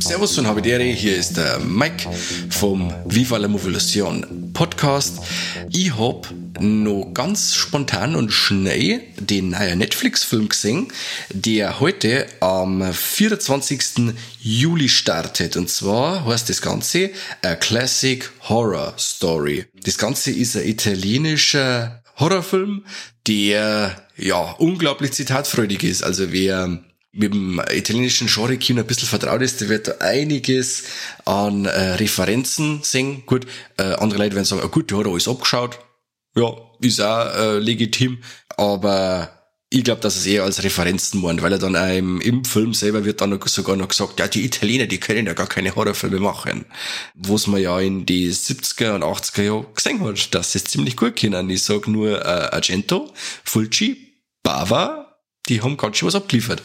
Servus und Habidere, hier ist der Mike vom Viva la Movolution Podcast. Ich hab noch ganz spontan und schnell den neuen Netflix-Film gesehen, der heute am 24. Juli startet. Und zwar heißt das Ganze A Classic Horror Story. Das Ganze ist ein italienischer Horrorfilm, der ja unglaublich zitatfreudig ist. Also wer mit dem italienischen Genre-Kino ein bisschen vertraut ist, der wird da einiges an äh, Referenzen sehen. Gut, äh, andere Leute werden sagen, oh gut, der hat alles abgeschaut. Ja, ist auch äh, legitim, aber ich glaube, dass es eher als Referenzen meint, weil er dann auch im, Film selber wird dann sogar noch gesagt, ja, die Italiener, die können ja gar keine Horrorfilme machen. Was man ja in die 70er und 80er Jahre gesehen hat, dass sie es ziemlich gut können. Ich sag nur äh, Argento, Fulci, Bava, die haben ganz schön was abgeliefert.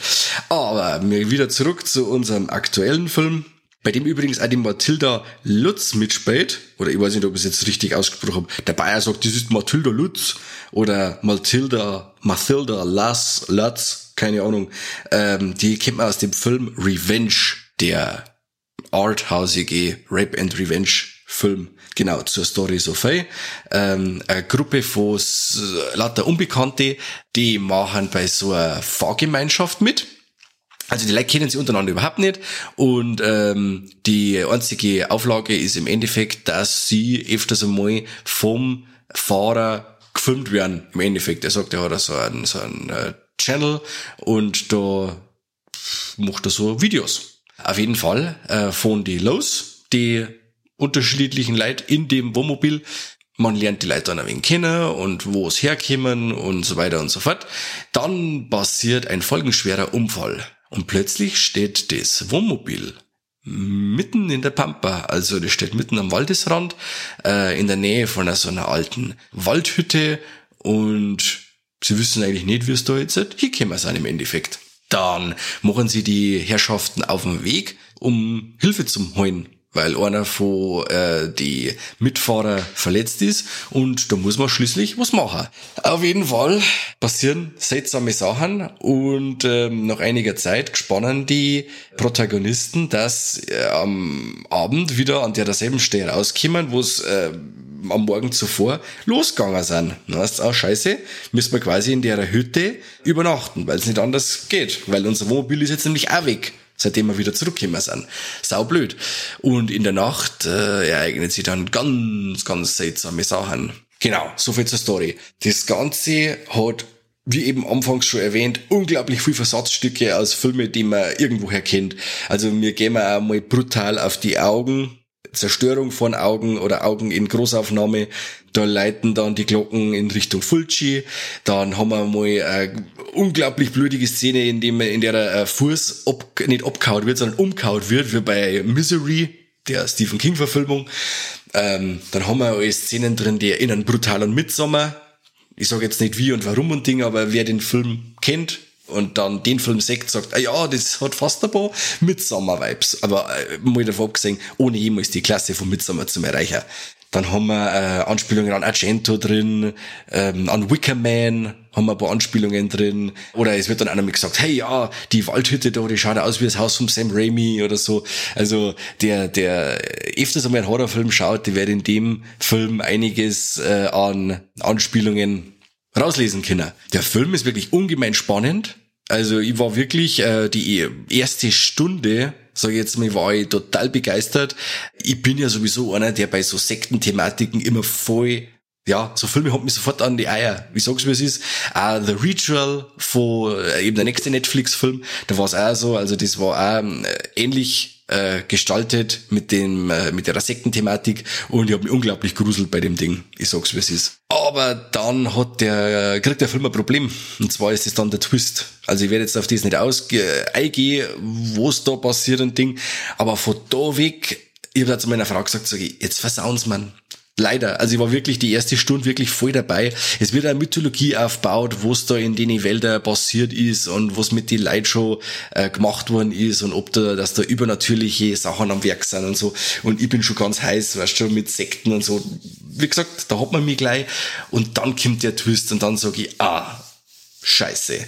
Aber wieder zurück zu unserem aktuellen Film, bei dem übrigens auch die Mathilda Lutz mitspielt. Oder ich weiß nicht, ob ich es jetzt richtig ausgesprochen habe. Der Bayer sagt, das ist Mathilda Lutz oder Mathilda, Mathilda Lass, Lutz, keine Ahnung. Ähm, die kennt man aus dem Film Revenge, der arthausige Rape and Revenge Film. Genau, zur Story so viel. Ähm, eine Gruppe von lauter Unbekannte, die machen bei so einer Fahrgemeinschaft mit. Also die Leute kennen sie untereinander überhaupt nicht und ähm, die einzige Auflage ist im Endeffekt, dass sie öfters einmal vom Fahrer gefilmt werden. Im Endeffekt, er sagt, er hat so einen, so einen äh, Channel und da macht er so Videos. Auf jeden Fall äh, fahren die los, die unterschiedlichen Leute in dem Wohnmobil. Man lernt die Leute dann ein wenig kennen und wo es herkommen und so weiter und so fort. Dann passiert ein folgenschwerer Unfall. Und plötzlich steht das Wohnmobil mitten in der Pampa, also das steht mitten am Waldesrand, äh, in der Nähe von einer, so einer alten Waldhütte und sie wissen eigentlich nicht, wie es da jetzt ist. Hier können wir im Endeffekt. Dann machen sie die Herrschaften auf den Weg, um Hilfe zu holen weil einer von äh, die Mitfahrer verletzt ist und da muss man schließlich was machen. Auf jeden Fall passieren seltsame Sachen und ähm, nach einiger Zeit gespannen die Protagonisten, dass äh, am Abend wieder an derselben Stelle rauskommen, wo es äh, am Morgen zuvor losgegangen sind. Dann heißt auch scheiße, müssen wir quasi in der Hütte übernachten, weil es nicht anders geht, weil unser Wohnmobil ist jetzt nämlich auch weg seitdem wir wieder zurückgekommen sind. Sau blöd. Und in der Nacht äh, ereignen sich dann ganz, ganz seltsame Sachen. Genau, so viel zur Story. Das Ganze hat wie eben anfangs schon erwähnt, unglaublich viel Versatzstücke aus Filmen, die man irgendwoher kennt. Also wir gehen auch mal brutal auf die Augen, Zerstörung von Augen oder Augen in Großaufnahme. Da leiten dann die Glocken in Richtung Fulci. Dann haben wir mal eine unglaublich blutige Szene, in, dem, in der der Fuß ob, nicht abgehauen wird, sondern umgehauen wird, wie bei Misery, der Stephen King-Verfilmung. Ähm, dann haben wir alle Szenen drin, die erinnern brutal an Midsommar. Ich sage jetzt nicht wie und warum und Ding, aber wer den Film kennt, und dann den Film sagt, sagt, ah ja, das hat fast ein paar Midsummer-Vibes. Aber äh, mal davon abgesehen, ohne jemals die Klasse von Midsummer zu erreichen. Dann haben wir äh, Anspielungen an Argento drin, ähm, an Wickerman haben wir ein paar Anspielungen drin. Oder es wird dann einer mit gesagt, hey ja, die Waldhütte da, die schaut aus wie das Haus von Sam Raimi oder so. Also der, der öfters einmal einen Horrorfilm schaut, der wird in dem Film einiges äh, an Anspielungen rauslesen können. Der Film ist wirklich ungemein spannend. Also ich war wirklich äh, die erste Stunde, sage ich jetzt mal, war ich total begeistert. Ich bin ja sowieso einer, der bei so Sektenthematiken immer voll ja, so Filme haben mich sofort an die Eier. Wie sagst du, wie es ist? Uh, The Ritual von äh, eben der nächste Netflix-Film, da war es auch so, also das war auch äh, ähnlich äh, gestaltet mit dem äh, mit der Sektenthematik und ich habe mich unglaublich gruselt bei dem Ding. Ich sag's wie es ist. Aber dann hat der kriegt der Film ein Problem und zwar ist es dann der Twist. Also ich werde jetzt auf das nicht ausge eingehen, was da passiert und Ding, aber von da weg ich habe zu meiner Frau gesagt, sag ich, jetzt versauen's man Leider. Also ich war wirklich die erste Stunde wirklich voll dabei. Es wird eine Mythologie aufgebaut, was da in den Wäldern passiert ist und was mit den Leuten äh, gemacht worden ist und ob da, dass da übernatürliche Sachen am Werk sind und so. Und ich bin schon ganz heiß, weißt du, mit Sekten und so. Wie gesagt, da hat man mich gleich. Und dann kommt der Twist und dann sage ich, ah, scheiße.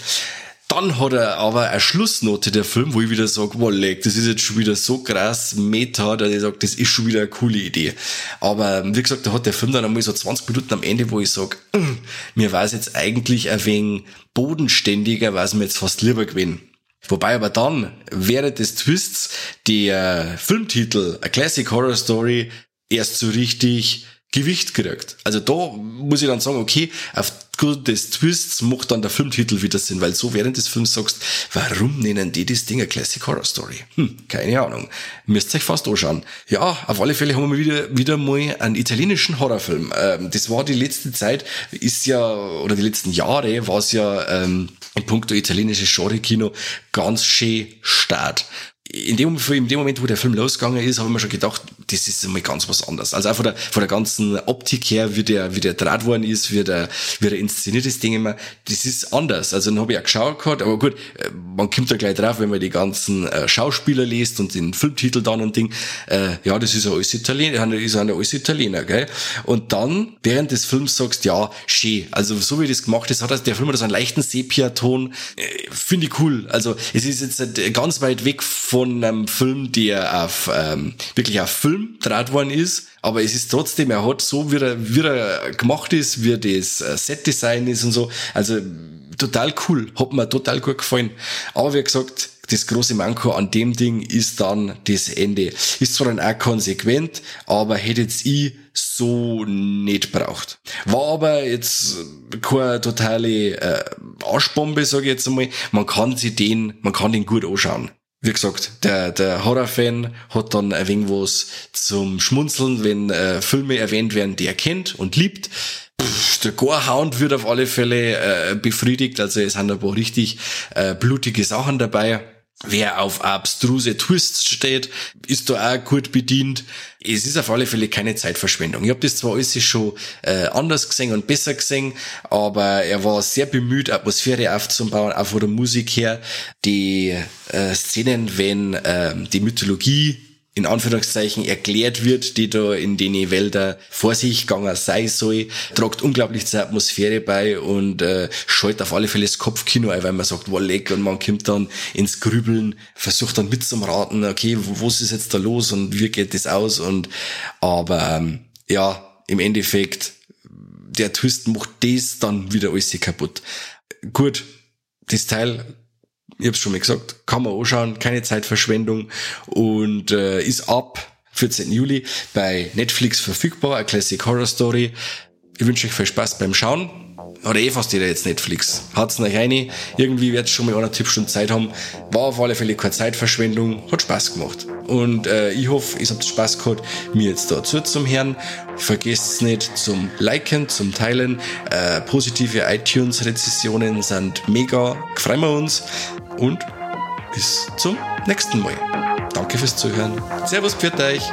Dann hat er aber eine Schlussnote der Film, wo ich wieder sage, wow, leck, das ist jetzt schon wieder so krass Meta, dass ich sage, das ist schon wieder eine coole Idee. Aber wie gesagt, da hat der Film dann einmal so 20 Minuten am Ende, wo ich sage, mm, mir war es jetzt eigentlich ein wenig bodenständiger, weil es mir jetzt fast lieber gewesen. Wobei aber dann, während des Twists, der Filmtitel A Classic Horror Story erst so richtig Gewicht kriegt. Also da muss ich dann sagen, okay, aufgrund des Twists macht dann der Filmtitel wieder Sinn, weil so während des Films sagst, warum nennen die das Ding a Classic Horror Story? Hm, keine Ahnung. Müsst euch fast anschauen. Ja, auf alle Fälle haben wir wieder, wieder mal einen italienischen Horrorfilm. Ähm, das war die letzte Zeit, ist ja, oder die letzten Jahre war es ja ähm, in puncto italienisches Genre-Kino ganz schön stark in dem, in dem Moment, wo der Film losgegangen ist, habe ich mir schon gedacht, das ist einmal ganz was anderes. Also auch von der, von der ganzen Optik her, wie der, wie der draht worden ist, wie der, wie der inszeniert ist, ich mir, das ist anders. Also dann habe ich auch geschaut gehabt, aber gut, äh, man kommt da gleich drauf, wenn man die ganzen äh, Schauspieler liest und den Filmtitel dann und Ding, äh, ja, das ist ja alles Italiener, ist ja alles Italiener, gell? Und dann, während des Films sagst, ja, schön. Also so wie das gemacht ist, hat der Film so einen leichten Sepia-Ton, äh, finde ich cool. Also es ist jetzt ganz weit weg von einem Film, der auf, ähm, wirklich auf Film draht worden ist, aber es ist trotzdem, er hat so, wie er, wie er gemacht ist, wie das äh, Setdesign ist und so, also total cool, hat mir total gut gefallen. Aber wie gesagt, das große Manko an dem Ding ist dann das Ende. Ist zwar dann auch konsequent, aber hätte jetzt ich so nicht braucht. War aber jetzt keine totale äh, Arschbombe, sage ich jetzt einmal. Man kann sich den, man kann den gut anschauen wie gesagt, der, der Horrorfan hat dann ein wenig was zum Schmunzeln, wenn äh, Filme erwähnt werden, die er kennt und liebt. Pff, der Gorehound wird auf alle Fälle äh, befriedigt, also es sind ein paar richtig äh, blutige Sachen dabei. Wer auf abstruse Twists steht, ist da auch gut bedient. Es ist auf alle Fälle keine Zeitverschwendung. Ich habe das zwar alles schon äh, anders gesehen und besser gesehen, aber er war sehr bemüht, Atmosphäre aufzubauen, auch von der Musik her. Die äh, Szenen, wenn äh, die Mythologie in Anführungszeichen erklärt wird, die da in den Wälder vor sich gegangen sei soll, tragt unglaublich zur Atmosphäre bei und äh, scheut auf alle Fälle das Kopfkino ein, weil man sagt, wow, leck, und man kommt dann ins Grübeln, versucht dann mitzumraten, okay, was ist jetzt da los und wie geht das aus und aber ähm, ja, im Endeffekt, der Twist macht das dann wieder alles kaputt. Gut, das Teil ich habe schon mal gesagt, kann man anschauen, keine Zeitverschwendung und äh, ist ab 14. Juli bei Netflix verfügbar, a Classic Horror Story. Ich wünsche euch viel Spaß beim Schauen. Oder eh fast jeder jetzt Netflix. Hat's euch rein. Irgendwie wird schon mal anderthalb Stunden Zeit haben. War auf alle Fälle keine Zeitverschwendung. Hat Spaß gemacht. Und äh, ich hoffe, ihr habt Spaß gehabt, mir jetzt dazu zum Herrn. Vergesst nicht zum Liken, zum Teilen. Äh, positive iTunes-Rezessionen sind mega. Freuen wir uns. Und bis zum nächsten Mal. Danke fürs Zuhören. Servus, pfiat euch.